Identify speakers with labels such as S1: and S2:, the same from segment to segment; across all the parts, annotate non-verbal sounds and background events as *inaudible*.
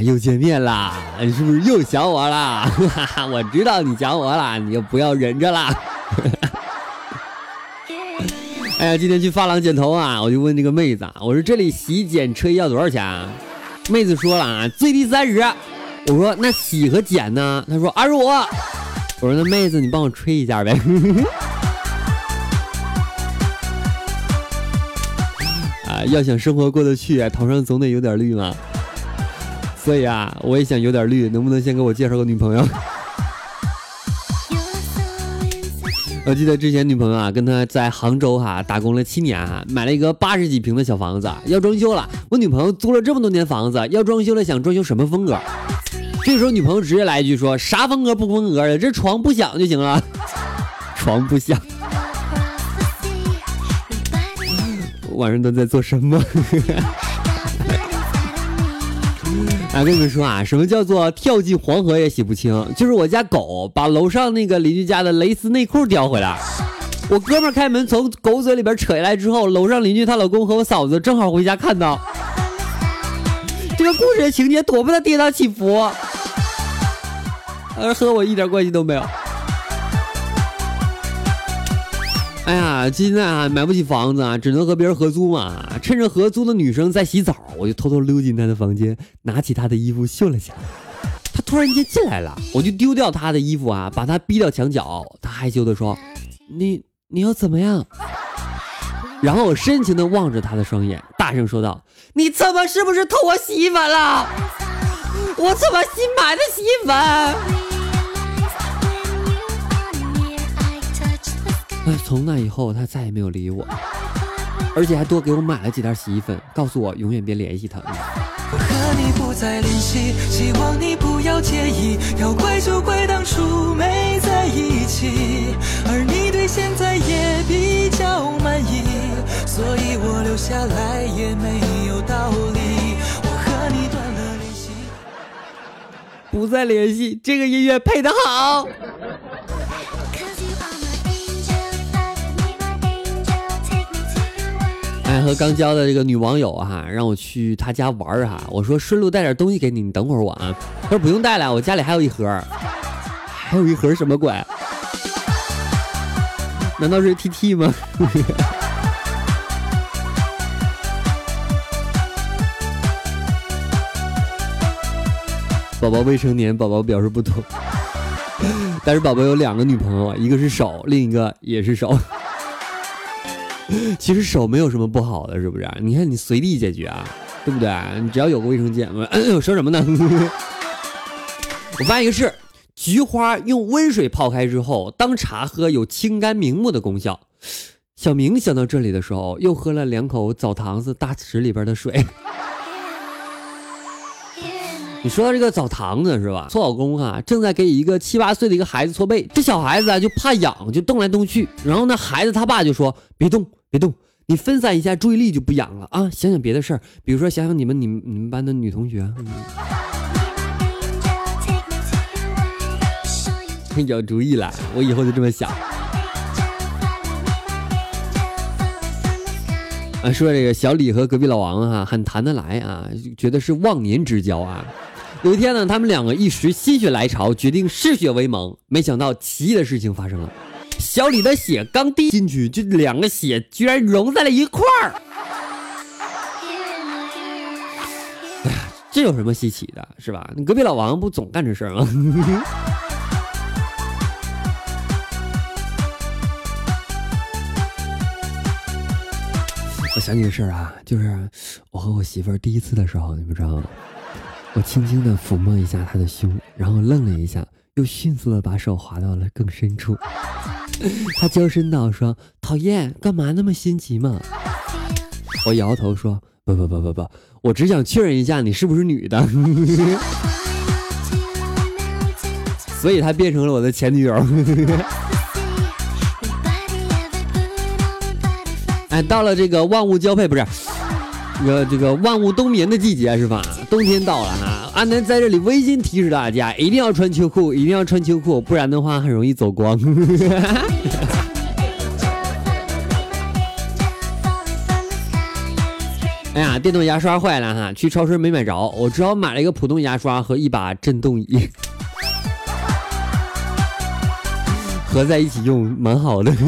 S1: 又见面啦！你是不是又想我啦？*laughs* 我知道你想我啦，你就不要忍着啦。*laughs* 哎呀，今天去发廊剪头啊，我就问这个妹子，我说这里洗剪吹要多少钱？啊？妹子说了啊，最低三十。我说那洗和剪呢？她说二十五。我说那妹子你帮我吹一下呗。*laughs* 啊，要想生活过得去，头上总得有点绿嘛。所以啊，我也想有点绿，能不能先给我介绍个女朋友？我 *laughs* 记得之前女朋友啊，跟他在杭州哈打工了七年哈，买了一个八十几平的小房子，要装修了。我女朋友租了这么多年房子，要装修了，想装修什么风格？这时候女朋友直接来一句说：“啥风格不风格的，这床不响就行了。*laughs* ”床不响。*laughs* 晚上都在做什么？我，跟你们说啊，什么叫做跳进黄河也洗不清？就是我家狗把楼上那个邻居家的蕾丝内裤叼回来，我哥们开门从狗嘴里边扯下来之后，楼上邻居她老公和我嫂子正好回家看到，这个故事的情节多么的跌宕起伏，而和我一点关系都没有。哎呀，现在啊买不起房子啊，只能和别人合租嘛。趁着合租的女生在洗澡，我就偷偷溜进她的房间，拿起她的衣服秀了下。她突然间进来了，我就丢掉她的衣服啊，把她逼到墙角。她害羞的说：“你你要怎么样？”然后我深情的望着她的双眼，大声说道：“你怎么是不是偷我洗衣粉了？我怎么新买的洗衣粉？”从那以后，他再也没有理我，而且还多给我买了几袋洗衣粉，告诉我永远别联系他。我和你不再联系，希望你不要介意。要怪就怪当初没在一起，而你对现在也比较满意，所以我留下来也没有道理。我和你断了联系，不再联系。这个音乐配的好。和刚交的这个女网友哈，让我去她家玩哈。我说顺路带点东西给你，你等会儿我啊。她说不用带了，我家里还有一盒，还有一盒什么鬼？难道是 T T 吗？*laughs* 宝宝未成年，宝宝表示不懂。但是宝宝有两个女朋友，一个是手，另一个也是手。*laughs* 其实手没有什么不好的，是不是？你看你随地解决啊，对不对？你只要有个卫生间。我 *clears throat* 说什么呢？*laughs* 我发现一个事：菊花用温水泡开之后当茶喝，有清肝明目的功效。小明想到这里的时候，又喝了两口澡堂子大池里边的水。*laughs* 你说到这个澡堂子是吧？搓澡工啊，正在给一个七八岁的一个孩子搓背，这小孩子啊就怕痒，就动来动去。然后呢，孩子他爸就说：“别动。”别动，你分散一下注意力就不痒了啊！想想别的事儿，比如说想想你们、你们、你们班的女同学。*laughs* 有主意了，我以后就这么想。啊，说这个小李和隔壁老王哈很谈得来啊，觉得是忘年之交啊。有一天呢，他们两个一时心血来潮，决定嗜血为盟。没想到奇异的事情发生了。小李的血刚滴进去，就两个血居然融在了一块儿。哎，这有什么稀奇的，是吧？你隔壁老王不总干这事儿吗？我想起个事儿啊，就是我和我媳妇儿第一次的时候，你们知道吗？我轻轻的抚摸一下她的胸，然后愣了一下，又迅速的把手滑到了更深处。他娇声道：“说讨厌，干嘛那么心急嘛？”我摇头说：“不不不不不，我只想确认一下你是不是女的。”所以她变成了我的前女友。哎，到了这个万物交配不是，这个这个万物冬眠的季节是吧？冬天到了哈，阿南在这里温馨提示大家，一定要穿秋裤，一定要穿秋裤，不然的话很容易走光。*laughs* 哎呀，电动牙刷坏了哈，去超市没买着，我只好买了一个普通牙刷和一把震动仪，*laughs* 合在一起用，蛮好的。*laughs*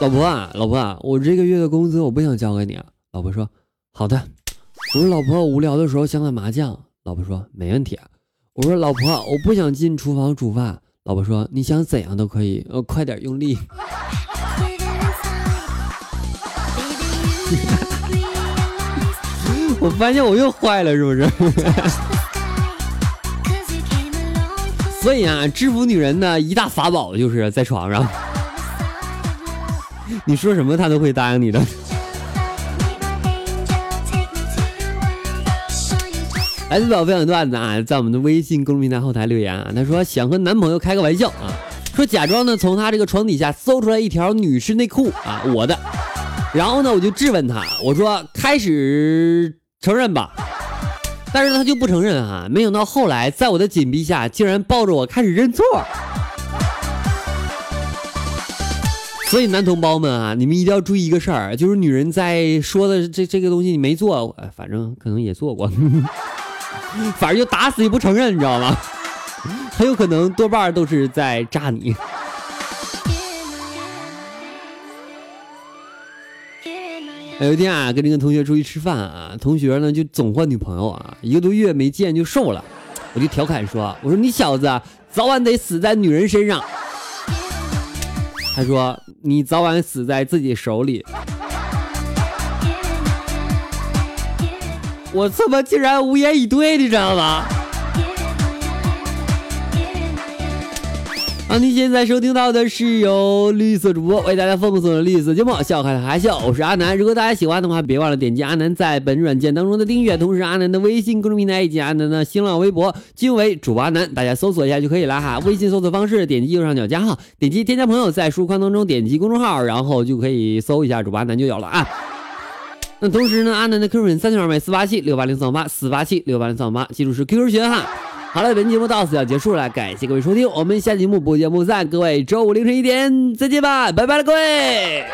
S1: 老婆啊，老婆啊，我这个月的工资我不想交给你啊。老婆说：“好的。”我说：“老婆，无聊的时候想打麻将。”老婆说：“没问题。”我说：“老婆，我不想进厨房煮饭。”老婆说：“你想怎样都可以，呃，快点用力。*laughs* 我发现我又坏了，是不是？*laughs* 所以啊，制服女人的一大法宝就是在床上。*laughs* 你说什么，他都会答应你的。来自宝分享段子啊，在我们的微信公众平台后台留言啊，他说想和男朋友开个玩笑啊，说假装呢从他这个床底下搜出来一条女士内裤啊，我的，然后呢我就质问他，我说开始承认吧，但是他就不承认啊，没想到后来在我的紧逼下，竟然抱着我开始认错。所以男同胞们啊，你们一定要注意一个事儿，就是女人在说的这这个东西你没做，反正可能也做过，反正就打死也不承认，你知道吗？很有可能多半都是在炸你。有一天啊，跟这个同学出去吃饭啊，同学呢就总换女朋友啊，一个多月没见就瘦了，我就调侃说：“我说你小子早晚得死在女人身上。”他说：“你早晚死在自己手里。”我他妈竟然无言以对，你知道吗？啊，您现在收听到的是由绿色主播为大家奉送的绿色节目《笑开了还笑》，我是阿南。如果大家喜欢的话，别忘了点击阿南在本软件当中的订阅，同时阿南的微信公众平台以及阿南的新浪微博均为主播阿南，大家搜索一下就可以了哈。微信搜索方式：点击右上角加号，点击添加朋友，在输入框当中点击公众号，然后就可以搜一下主播阿南就有了啊。那同时呢，阿南的 QQ 群三九二八四八七六八零三五八四八七六八零三五八，记住是 QQ 群哈。好了，本期节目到此要结束了，感谢各位收听，我们下期节目不见不散，各位周五凌晨一点再见吧，拜拜了各位。